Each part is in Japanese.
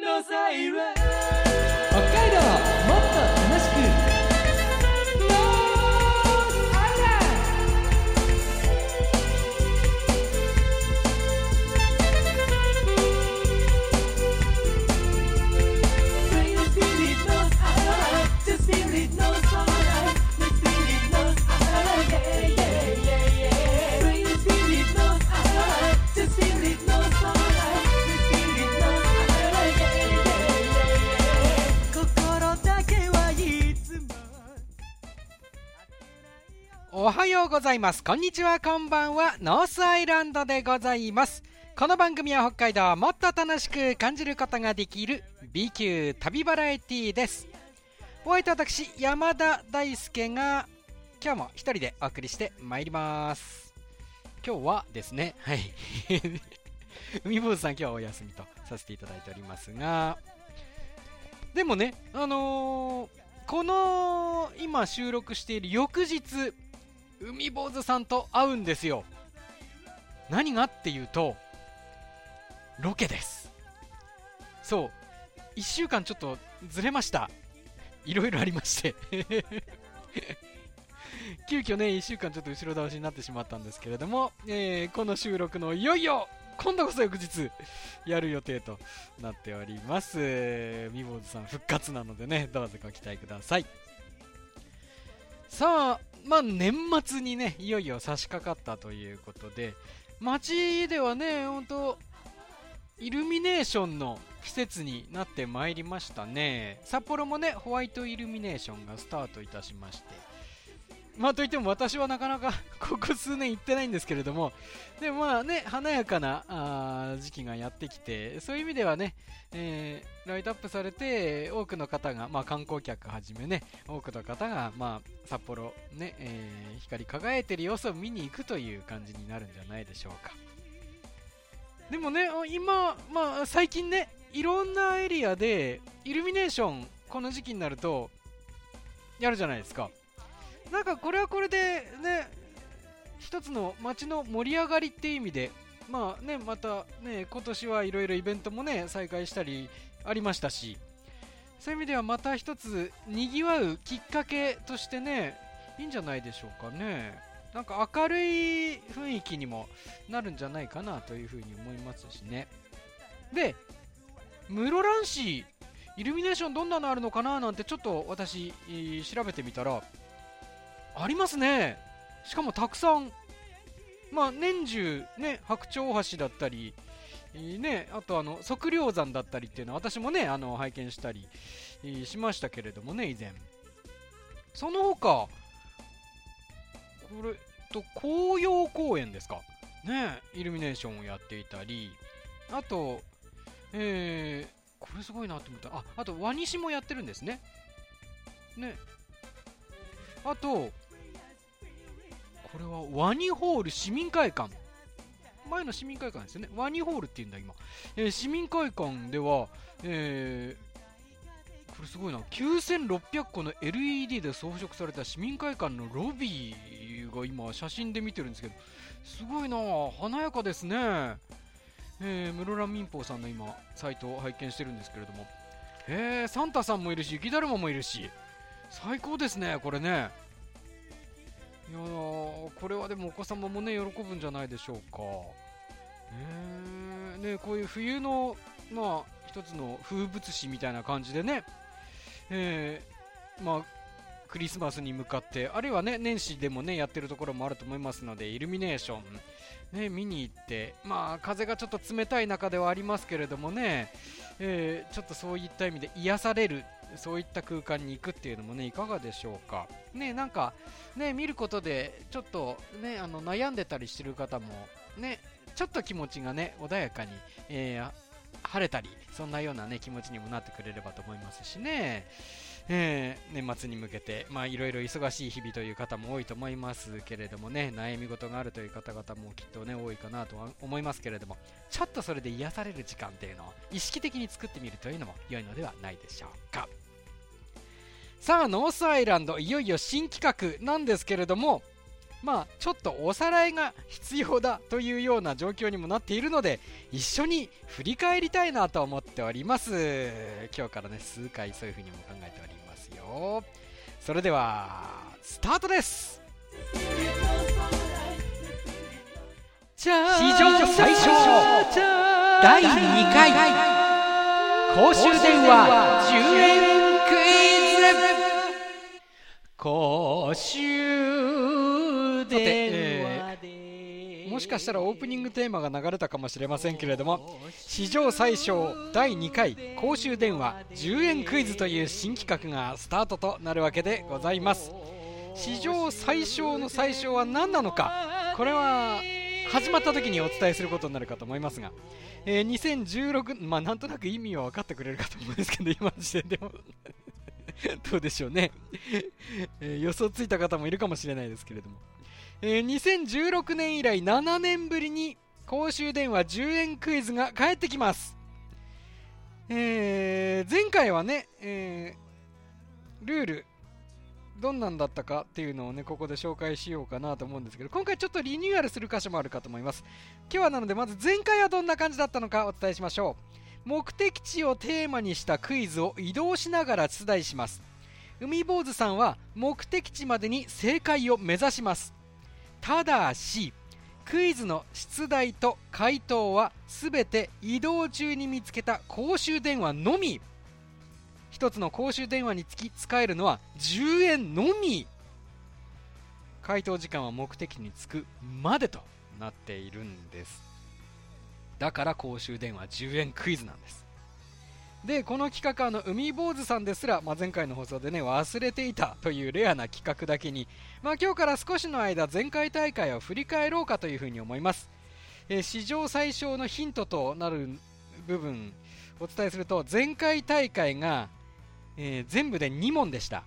北海おはようございます。こんにちは、こんばんは。ノースアイランドでございます。この番組は北海道をもっと楽しく感じることができる B 級旅バラエティです。お相手は私、山田大輔が今日も一人でお送りしてまいります。今日はですね、はい。海坊主さん今日はお休みとさせていただいておりますが、でもね、あのーこの今収録している翌日、海坊主さんと会うんですよ。何が？っていうとロケです。そう。1週間ちょっとずれました。いろいろありまして。急遽ね1週間ちょっと後ろ倒しになってしまったんですけれども、えーこの収録のいよいよ今度こそ翌日やる予定となっております。みぼうずさん復活なのでねどうぞご期待ください。さあまあ年末にねいよいよ差し掛かったということで街ではね本当イルミネーションの季節になってまいりましたね。札幌もねホワイトイルミネーションがスタートいたしましてまあといっても私はなかなか ここ数年行ってないんですけれどもでもまあね華やかなあ時期がやってきてそういう意味ではね、えーライトアップされて多くの方が、まあ、観光客はじめね多くの方が、まあ、札幌ね、えー光り輝いてる様子を見に行くという感じになるんじゃないでしょうか。でもね今、まあ、最近ねいろんなエリアでイルミネーションこの時期になるとやるじゃないですか。なんかこれはこれでね一つの街の盛り上がりっていう意味でまあねまたね今年はいろいろイベントもね再開したりありましたしそういう意味ではまた一つにぎわうきっかけとしてねいいんじゃないでしょうかね。なんか明るい雰囲気にもなるんじゃないかなというふうに思いますしね。で室蘭市イルミネーションどんなのあるのかななんてちょっと私、調べてみたらありますね。しかもたくさん。まあ年中ね白鳥大橋だったりね、あとあの測量山だったりっていうのは私もねあの拝見したり、しましたけれどもね以前。その他これと紅葉公園ですか？ねイルミネーションをやっていたりあとえーこれすごいなと思った。ああとワニシもやってるんですね。ね。あとこれはワニホール市民会館。前の市民会館ですよね。ワニホールっていうんだ今、えー市民会館では、えーこれすごいな。9600個の LED で装飾された市民会館のロビーが今写真で見てるんですけどすごいな。華やかですね。えー、室蘭民放さんの今サイトを拝見してるんですけれども。えー、サンタさんもいるし雪だるまもいるし。最高ですねこれね。いやこれはでもお子様もね喜ぶんじゃないでしょうか。えー。ねこういう冬のまあ一つの風物詩みたいな感じでね。えーまあクリスマスに向かってあるいはね年始でもねやってるところもあると思いますのでイルミネーションね見に行ってまあ風がちょっと冷たい中ではありますけれどもね、えーちょっとそういった意味で癒されるそういった空間に行くっていうのもねいかがでしょうか。ねなんかね見ることでちょっとねあの悩んでたりしてる方もねちょっと気持ちがね穏やかに、えー晴れたりそんなようなね気持ちにもなってくれればと思いますしね、えー年末に向けてまあいろいろ忙しい日々という方も多いと思いますけれどもね悩み事があるという方々もきっとね多いかなとは思いますけれどもちょっとそれで癒される時間っていうのを意識的に作ってみるというのも良いのではないでしょうか。さあノースアイランドいよいよ新企画なんですけれどもまあちょっとおさらいが必要だというような状況にもなっているので一緒に振り返りたいなと思っております。今日からね数回そういう風にも考えておりますよ。それではスタートです。史上最小第2回。公衆電話。10円公衆電話で。もしかしたらオープニングテーマが流れたかもしれませんけれども史上最小第2回公衆電話10円クイズという新企画がスタートとなるわけでございます。史上最小の最小は何なのかこれは始まった時にお伝えすることになるかと思いますが、えー、2016まあなんとなく意味は分かってくれるかと思うんですけど今の時点でも。どうでしょうね、えー、予想ついた方もいるかもしれないですけれども、えー、2016年以来7年ぶりに公衆電話10円クイズが帰ってきます、えー、前回はね、えー、ルールどんなんだったかっていうのをねここで紹介しようかなと思うんですけど今回ちょっとリニューアルする箇所もあるかと思います。今日はなのでまず前回はどんな感じだったのかお伝えしましょう。目的地をテーマにしたクイズを移動しながら出題します。海坊主さんは目的地までに正解を目指します。ただしクイズの出題と回答は全て移動中に見つけた公衆電話のみ。1つの公衆電話につき使えるのは10円のみ。回答時間は目的に着くまでとなっているんです。だから公衆電話10円クイズなんです。でこの企画あの海坊主さんですら、まあ、前回の放送でね忘れていたというレアな企画だけに、まあ、今日から少しの間前回大会を振り返ろうかというふうに思います、えー、史上最小のヒントとなる部分お伝えすると前回大会がえー、全部で2問でした。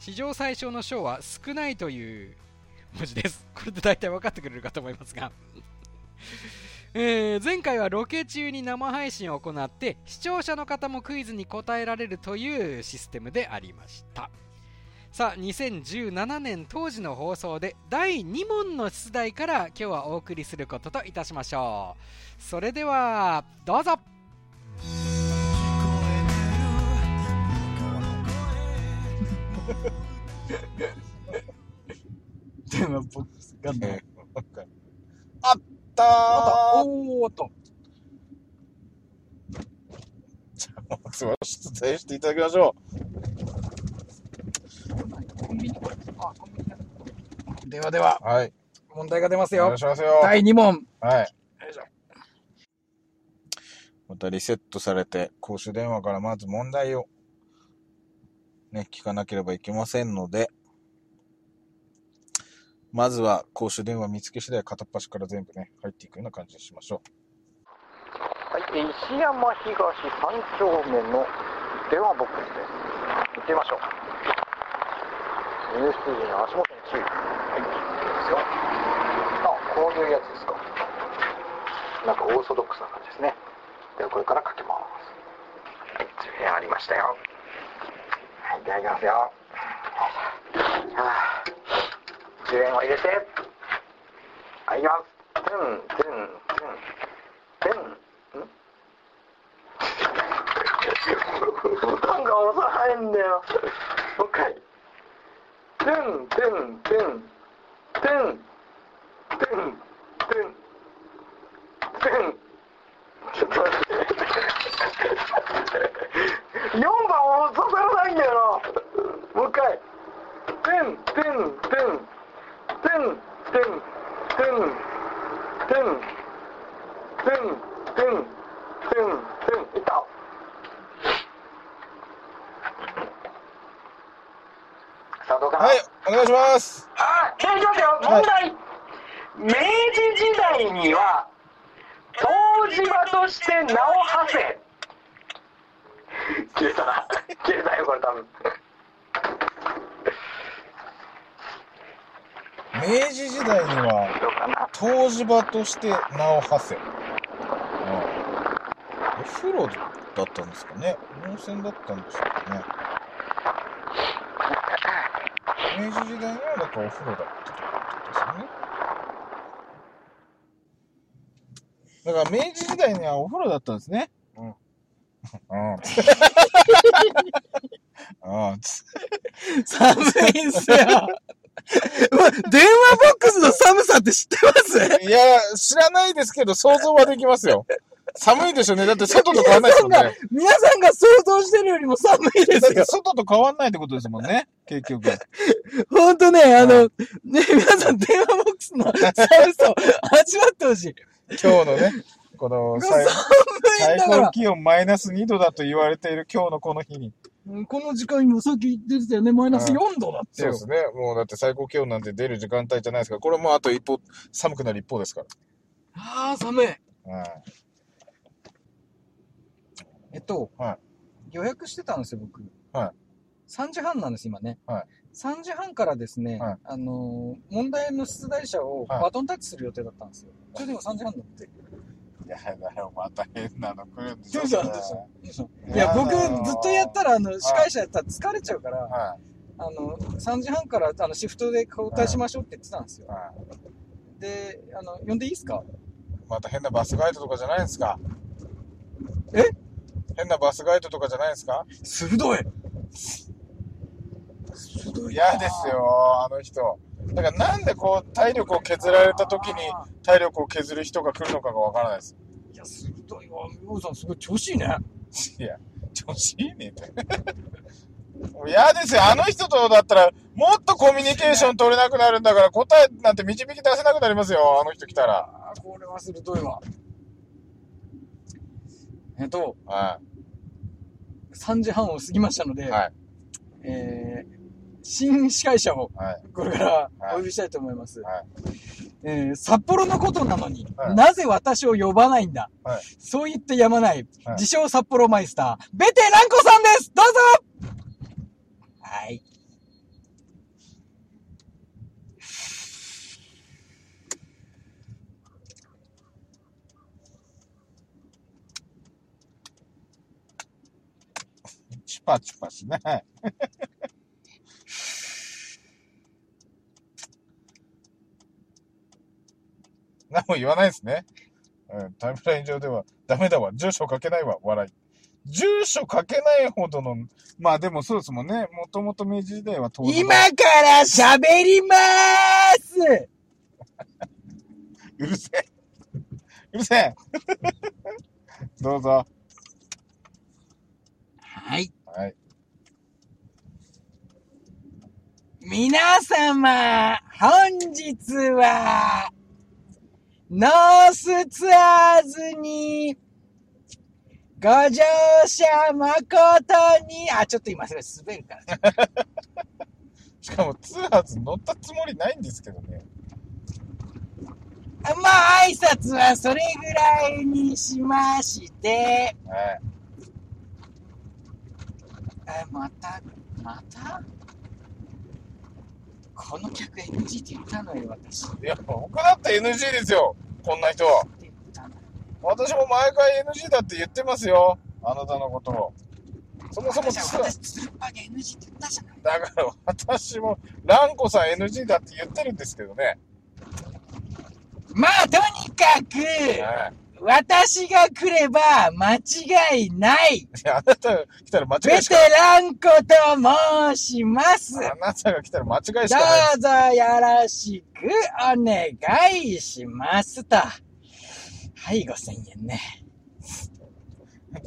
史上最小の章は少ないという文字です。これで大体分かってくれるかと思いますが。えー、前回はロケ中に生配信を行って視聴者の方もクイズに答えられるというシステムでありました。さあ2017年当時の放送で第2問の出題から今日はお送りすることといたしましょう。それではどうぞ。電話ボックスがね、あったーおーっと。じゃあ、まずは出題していただきましょコンビニ、あ、コンビニではでは、う。はい。問題が出ますよお願い。しますよ。第2問。はい。よいしょまたリセットされて、公衆電話からまず問題を、ね、聞かなければいけませんので、まずは公衆電話見つけ次第片っ端から全部ね、入っていくような感じにしましょはい、えー石山東3丁目の電話ボックスです。行ってみましょう。入室時の足元に注意。はい、いいですよ。あ、こういうやつですか。なんかオーソドックスな感じですね。ではこれからかけます。はい、10円ありましたよ。はい、いただきますよ。はあ、10円を入れて、はい、いきます。トゥン、トゥン、トゥン、トゥン。んなんか押さないんだよ。もう一回。トゥン、トゥン、トゥン、トゥン、トゥン、トゥン、トゥン。ちょっと待って。4 番押させらないんだよな。もう一回。トゥン、トゥン、トゥン、はい、お願いします。あ、いきますよ、問題。明治時代には、湯治場として名を馳せ。消えたな。消えたよ、これ多分。明治時代には。湯治場として名を馳せ。うんお風呂だったんですかね温泉だったんでしょうかね明治時代にはだからお風呂だったと。ね。だから明治時代にはお風呂だったんですね。うん。うん。うん。寒いんすよ。うわ電話ボックスの寒さって知ってます？いや、知らないですけど、想像はできますよ。寒いでしょうね。だって外と変わんないですもんね。皆さんが想像してるよりも寒いでだってすよ。外と変わんないってことですもんね。結局。ほんとね、あはの、ね、皆さん電話ボックスの寒さを味わってほしい。今日のね、この寒最最。高気温マイナス2度だと言われている今日のこの日に。この時間にもさっき言ってたよね、マイナス4度だってよ。そうですね。もうだって最高気温なんて出る時間帯じゃないですから、これもうあと一歩寒くなる一方ですかああ、寒い。ら。はい。えっと、は予約してたんですよ、僕。はい。3時半なんです、今ね。はい。3時半からですね、はいあのー問題の出題者をはいバトンタッチする予定だったんですよ。それでも3時半になって。いやだよ、また変なの来るんでいやや、僕、ずっとやったら、あの、司会者やったら疲れちゃうから、はあの、3時半から、あの、シフトで交代しましょうって言ってたんですよい。。はい。で、あの、呼んでいいですか？また変なバスガイドとかじゃないですか？え？変なバスガイドとかじゃないですか？鋭い鋭嫌ですよ、あの人。だからなんでこう体力を削られた時に体力を削る人が来るのかがわからないです。いや、鋭いわ。みさん、すごい調子いいね。いや、調子いいねって。嫌ですよ。あの人とだったら、もっとコミュニケーション取れなくなるんだから、答えなんて導き出せなくなりますよ。あの人来たら。ああ、これは鋭いわ。えっと、は3時半を過ぎましたのい。で、はい。えー、新司会者をはい。これからはいお呼びしたいと思います。はいえー、札幌のことなのに、はいなぜ私を呼ばないんだ、はいそう言ってやまない、はい自称札幌マイスター、ベテランコさんですどうぞはい。チュパチュパしない。何も言わないですね。うん、タイムライン上では、ダメだわ。住所書けないわ。笑い。住所書けないほどの、まあでもそうですもんね。もともと明治時代は当然今から喋りまーす うるせえ。うるせえ。どうぞ。はい。はい。皆様、本日は、ノースツアーズに、ご乗車誠に、あ、ちょっと今すごい滑るから。しかも、ツアーズ乗ったつもりないんですけどね。まあ、挨拶はそれぐらいにしまして、はい。え、また、また？この客 NG って言ったのよ、私。っいや、僕だって NG ですよ。こんな人は。私も毎回 NG だって言ってますよ。あなたのことを。そもそも私私、つるっぱげ NG って言ったじゃない。だから私も、ランコさん NG だって言ってるんですけどね。まあ、とにかく、はい。私が来れば間違いない。あなたが来たら間違ベテいしかランコと申します。どあなたが来たら間違いしかない。うぞよろしくお願いしますと。はい、5000円ね。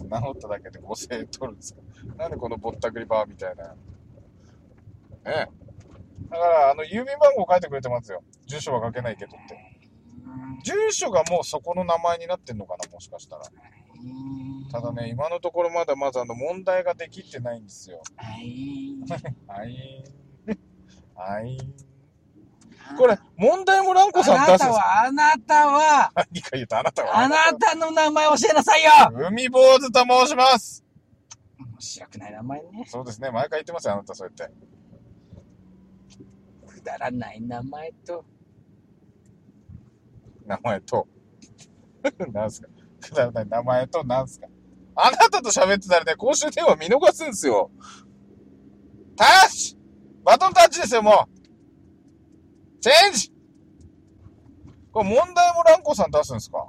名乗っただけで5000円取るんですかなんでこのぼったくりバーみたいな。ねえ。だから、あの、郵便番号書いてくれてますよ。住所は書けないけどって。住所がもうそこの名前になってんのかな、もしかしたら。ただね、今のところまだまだあの問題ができてないんですよ。はい。はい。はい。これ、問題もランコあさん出すんですか？なたは、あなたは、何か言うとあなたは？あなたの名前教えなさいよ海坊主と申します。面白くない名前ね。そうですね、毎回言ってますよ、あなたそうやって。くだらない名前と、名前と。なんすか？くだらない名前となんすか？あなたと喋ってたらね、公衆電話見逃すんですよ。タッチ！バトンタッチですよ、もう。チェンジ！これ問題も蘭子さん出すんですか？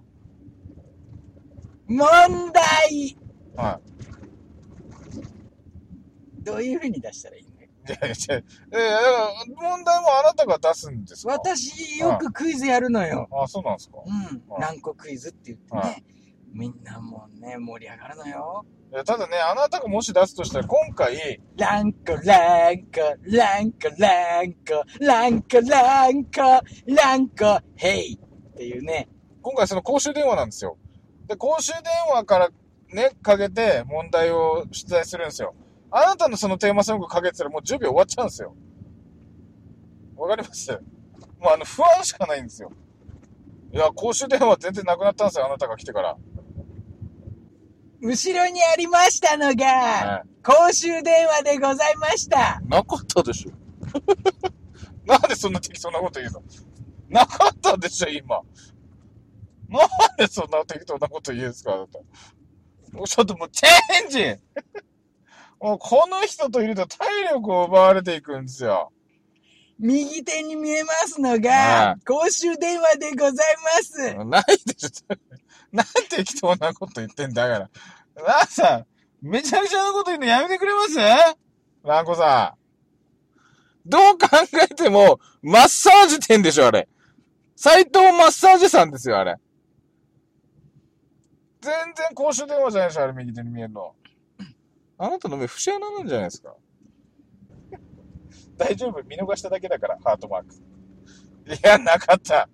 問題！はどういう風に出したらいいのい。いやいや、いやいや問題もあなたが出すんですか？私、よくクイズやるのよ。あ、そうなんですか？うん。はい何個クイズって言ってはね。みんなもうね、盛り上がるのよ。いやただね、あなたがもし出すとしたら、今回、ランコ、ランコ、ランコ、ランコ、ランコ、ランコ、ランコ、ヘイっていうね。今回その公衆電話なんですよ。で、公衆電話からね、かけて問題を出題するんですよ。あなたのそのテーマソングかけてたらもう10秒終わっちゃうんですよ。わかります？もうあの、不安しかないんですよ。いや、公衆電話全然なくなったんですよ、あなたが来てから。後ろにありましたのが、はい公衆電話でございました。なかったでしょ。なんでそんな適当なこと言うの？なかったでしょ、今。なんでそんな適当なこと言うんですか、あなた。ちょっともうチェンジもうこの人といると体力を奪われていくんですよ。右手に見えますのはがい、公衆電話でございます。ないでしょ。なんて適当なこと言ってんだから。なあさん、めちゃくちゃなこと言うのやめてくれます？ランコさん。どう考えても、マッサージ店でしょ、あれ。斎藤マッサージさんですよ、あれ。全然公衆電話じゃないでしょ、あれ、右手に見えるの。あなたの目、節穴なんじゃないですか？大丈夫、見逃しただけだから、ハートマーク。いや、なかった。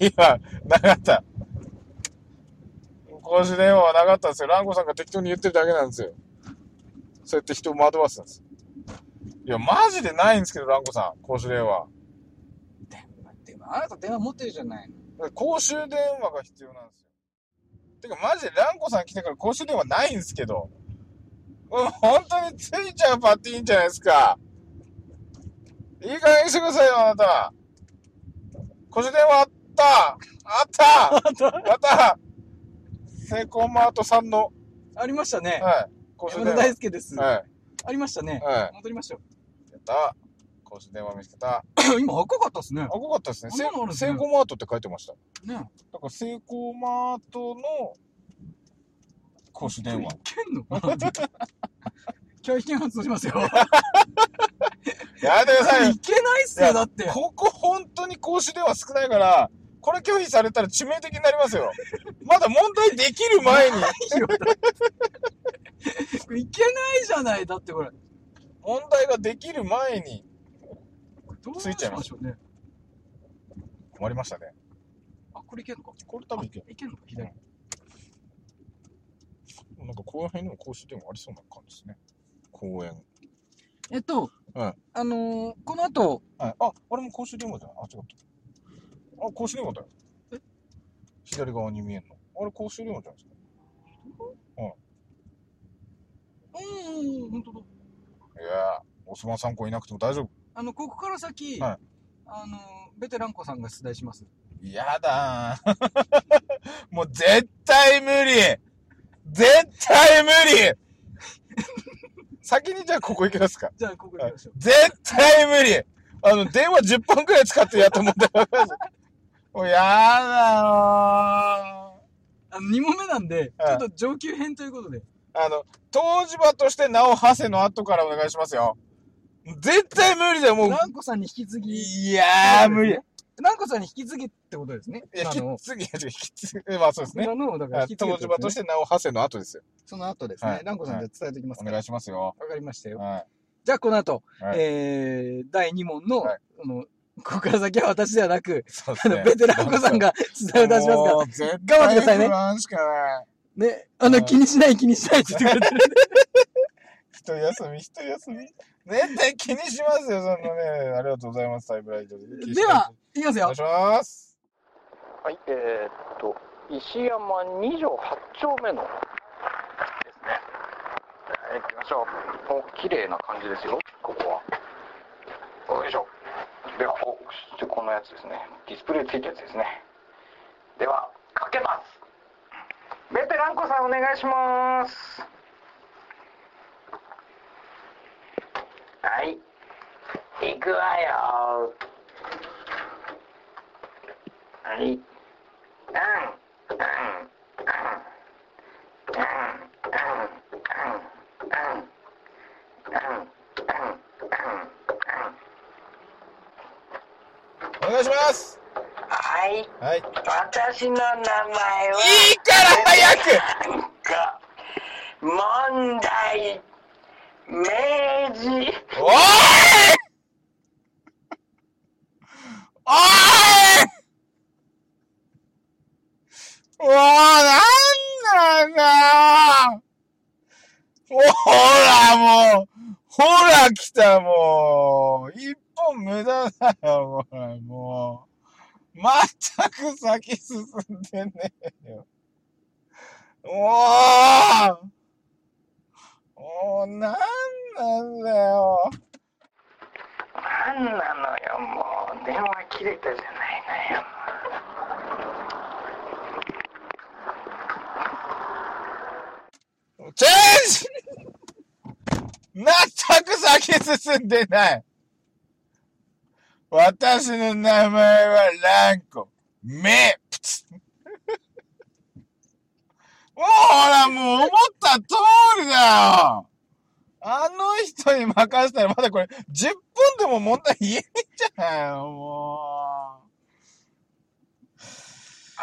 いや、なかった。公衆電話はなかったんですよ。ランコさんが適当に言ってるだけなんですよ。そうやって人を惑わすんです。いや、マジでないんですけど、ランコさん。公衆電話。電話、電話。あなた電話持ってるじゃないの。公衆電話が必要なんですよ。てか、マジでランコさん来てから公衆電話ないんですけど。本当についちゃうパっていいんじゃないですか。いい加減にしてくださいよ、あなた。公衆電話あったあったあったセイコーマートさんの、ありましたね。はい。公衆山田大電話。輔です。はい。ありましたね。はい。戻りましょやった。公衆電話見つけた。う。今赤かったっすね。あ、よかったですね。セイコーマートって書いてました。ねだから、セイコーマートの公衆電話。いけんの 今日危険発動しますよ。やめてくださいよい。けないっすよ、だって。ここ本当に公衆電話少ないから、これ拒否されたら致命的になりますよ。まだ問題できる前に、いけないじゃない、だってこれ。問題ができる前についちゃいますしょうね。困りましたね。あ、これいけんのかこれ多分いける。いけんのか左。なんかこの辺にも公衆電話ありそうな感じですね。公園。えっと、はいあのー、この後、はい。あ、あれも公衆電話じゃない？あ、違った。あ、公衆電話だよ。え？左側に見えんの。あれ公衆電話じゃないですか？うん、ほんとだ。いやー、お相撲参考いなくても大丈夫。あの、ここから先、はいあのー、ベテランコさんが出題します。やだー。もう絶対無理絶対無理先にじゃあここ行きますか。じゃあ、ここ行きましょう。絶対無理あの、電話10本くらい使ってやった問題わかるもうやだあの、2問目なんで、はいちょっと上級編ということで。よあの、当時場として名を馳せの後からお願いしますよ。絶対無理だよ、もう。ランコさんに引き継ぎ。いやー、無理。いランコさんに引き継ぎってことですね。引き継ぎ、引き継ぎ、まあそうですね。今の、だからあ引き継ぎ当時場として名を馳せの後ですよ。その後ですね、はいランコさんじゃあ伝えておきますから。お願いしますよ。わかりましたよ。はじゃあ、この後、い。はい。えー、第2問の、はいあの、ここから先は私ではなく、あの、ベテランコさんが伝えを出しますから頑張ってくださいね対不安しかない。ね、あの、はい気にしない気にしないって言ってくれてる。一休み、一休み。絶対気にしますよ、そんなね。ありがとうございます、タイプライトで。では、いきますよお願い。します。はい、えー、っと、石山二条八丁目のですね。はい、行きましょう。お、綺麗な感じですよ、ここは。よいしょ。では、お、そしてこのやつですね。ディスプレイついたやつですね。では、かけます。ベテランコさんお願いします。はい。行くわよ。はい。ダんダんお願いします。はい、はい、私の名前は。いいから早く。問題明治。おいおいもう、なんなんだよほら、もう、ほら来た、もう。一本無駄だよ、これ、もう。全く先進んでねえよ。もうもう、なんなんだよ。なんなのよ、もう。電話切れたじゃないのよ。チェンジ全く先進んでない。私の名前はランコ。メプツ。もうほら、もう思った通りだよ。あの人に任せたらまだこれ10分でも問題言えねえじゃないよ、も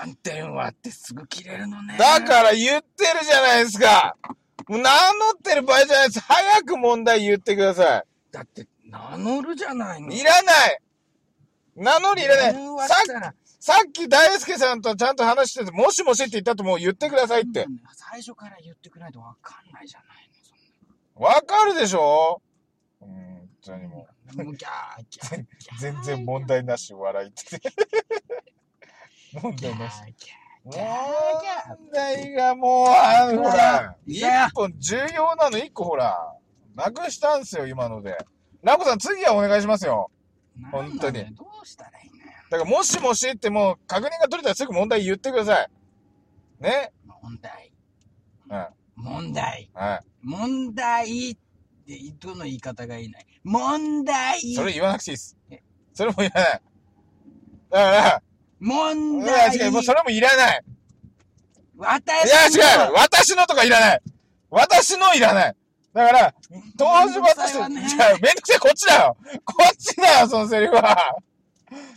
アンテン割ってすぐ切れるのねう。。だから言ってるじゃないですか。もう名乗ってる場合じゃないです。早く問題言ってください。だって、名乗るじゃないの。いらない名乗りいらないさしたらさっき大輔さんとちゃんと話してて、もしもしって言ったともう言ってくださいって。最初から言ってくれないとわかんないじゃないの。わかるでしょ？本当にももうギャーギャーう。全然問題なし笑いってて。問題なし。問題がもう、あの、ほら、一本重要なの一個ほら、なくしたんすよ、今ので。ラコさん、次はお願いしますよ。本当にどうしたらだから、もしもしってもう、確認が取れたらすぐ問題言ってください。ね？問題。うん。問題。はい。問題って、どの言い方がいいない問題それ言わなくていいですえ。それもいらない。だから、い問題や違う、もうそれもいらない。私いや違うの私のとかいらない私のいらないだから、東芝として、めんどくさいわね違う、めんどくさい、こっちだよこっちだよ、そのセリフは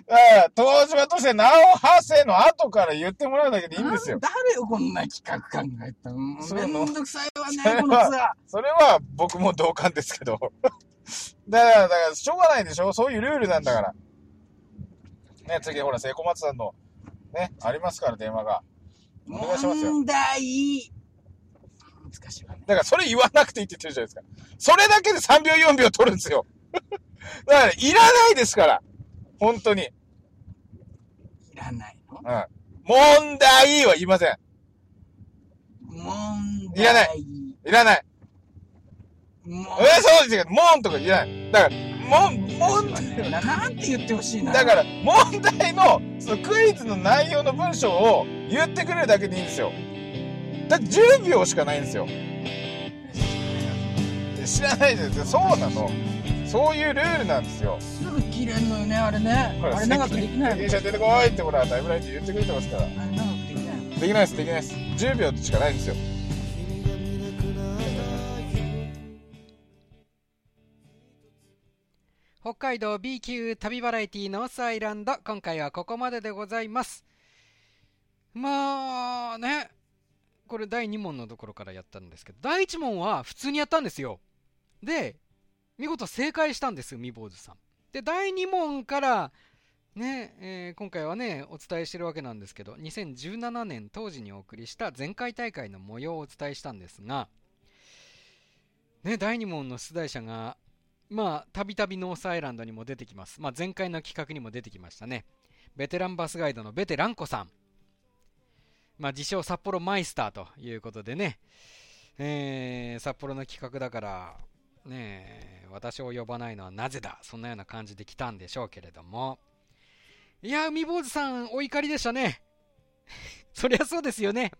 だから、東芝として名を馳せの後から言ってもらうだけでいいんですよ。誰よ、こんな企画考えたの？そうのめんどくさいわそれはね、このツアー。それは僕も同感ですけど。だから、だから、しょうがないでしょ？そういうルールなんだから。ね、次ほら、聖子松さんの、ね、ありますから、電話が。お願いしますよ問題。難しいわね。だからそれ言わなくていいって言ってるじゃないですか。それだけで3秒4秒取るんですよ。だから、いらないですから。本当に。いらないの？うん。問題は言いません。問題。いらない。いらない。もえ、そうですけど、もんとか言わない。だから、もん、もん、う、ななんて言ってほしいな。だから、問題の、そのクイズの内容の文章を言ってくれるだけでいいんですよ。だって10秒しかないんですよ。知らないですよ。そうなの。そういうルールなんですよ。すぐ切れんのよね、あれね。あれ長くできないの。電車出てこいってほら、タイムラインで言ってくれてますから。あれ長くできないの。できないです、できないです。10秒しかないんですよ。北海道 B 級旅バラエティノースアイランド今回はここまででございますまあねこれ第2問のところからやったんですけど第1問は普通にやったんですよで見事正解したんですみ坊主さんで第2問からね、えー今回はねお伝えしてるわけなんですけど2017年当時にお送りした前回大会の模様をお伝えしたんですがね第2問の出題者がまあ、たびたびノースアイランドにも出てきます。まあ、前回の企画にも出てきましたね。ベテランバスガイドのベテランコさん。まあ、自称札幌マイスターということでね、えー札幌の企画だから、ねえ、私を呼ばないのはなぜだそんなような感じで来たんでしょうけれども。いや、海坊主さん、お怒りでしたね。そりゃそうですよね。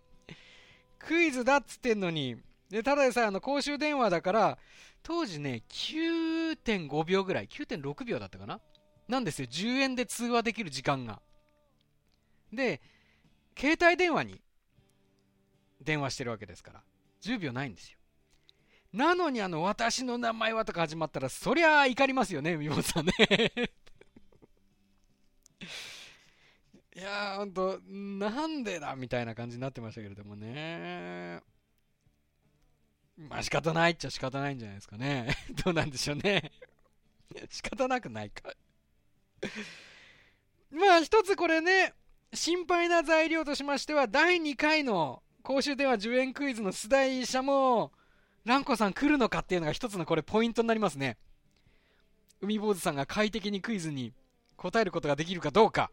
クイズだっつってんのに、でただでさえあの公衆電話だから、当時ね、9.5秒ぐらい、9.6秒だったかななんですよ、10円で通話できる時間が。で、携帯電話に電話してるわけですから、10秒ないんですよ。なのに、あの、私の名前はとか始まったら、そりゃ怒りますよね、みもさんね。いやー、ほんと、なんでだみたいな感じになってましたけれどもね。まあ仕方ないっちゃ仕方ないんじゃないですかね。どうなんでしょうね。仕方なくないか。まあ一つこれね、心配な材料としましては、第2回の公衆電話10円クイズの出題者も、蘭子さん来るのかっていうのが一つのこれポイントになりますね。海坊主さんが快適にクイズに答えることができるかどうか。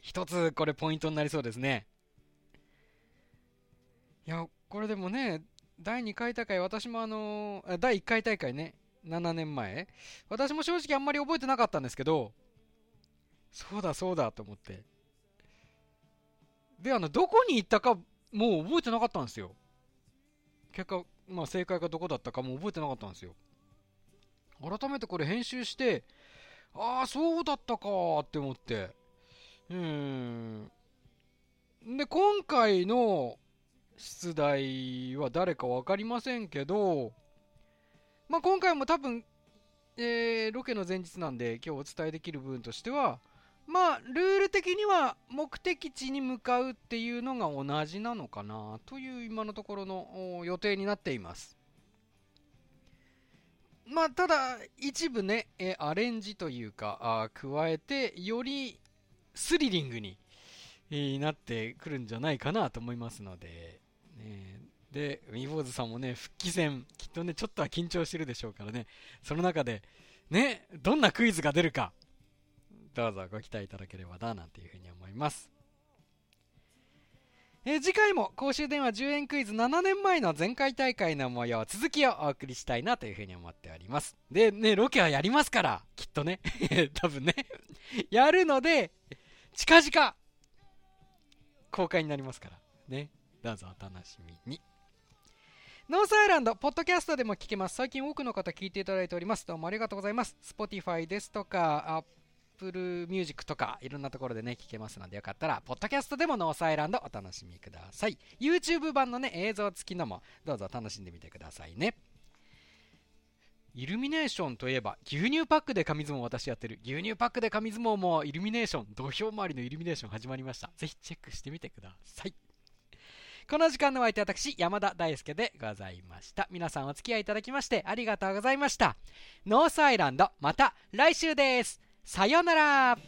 一つこれポイントになりそうですね。いや、これでもね、第2回大会、私もあのー第1回大会ね、7年前。私も正直あんまり覚えてなかったんですけど、そうだそうだと思って。で、あの、どこに行ったか、もう覚えてなかったんですよ。結果、まあ正解がどこだったかも覚えてなかったんですよ。改めてこれ編集して、ああ、そうだったかって思って。うん。で、今回の出題は誰か分かりませんけど、まあ、今回も多分、えーロケの前日なんで今日お伝えできる部分としては、まあ、ルール的には目的地に向かうっていうのが同じなのかなという今のところの予定になっています。まあ、ただ、一部ね、えアレンジというか、あ加えて、よりスリリングに、なってくるんじゃないかなと思いますので、ね、で、海坊主さんもね、復帰戦、きっとね、ちょっとは緊張してるでしょうからね、その中で、ね、どんなクイズが出るか、どうぞご期待いただければな、なんていうふうに思います。えー次回も公衆電話10円クイズ7年前の前回大会の模様続きをお送りしたいなというふうに思っております。で、ね、ロケはやりますから、きっとね、多分ね、やるので、近々、公開になりますから、ね、どうぞお楽しみに。ノースアイランド、ポッドキャストでも聞けます。最近多くの方聞いていただいております。どうもありがとうございます。Spotify ですとか、Apple Music とか、いろんなところでね、聞けますので、よかったら、ポッドキャストでもノースアイランドお楽しみください。YouTube 版のね、映像付きのも、どうぞ楽しんでみてくださいね。イルミネーションといえば、牛乳パックで紙相撲私やってる。牛乳パックで紙相撲もイルミネーション、土俵周りのイルミネーション始まりました。ぜひチェックしてみてください。この時間のお相手私、山田大輔でございました。皆さんお付き合いいただきましてありがとうございました。ノースアイランド、また来週です。さようなら。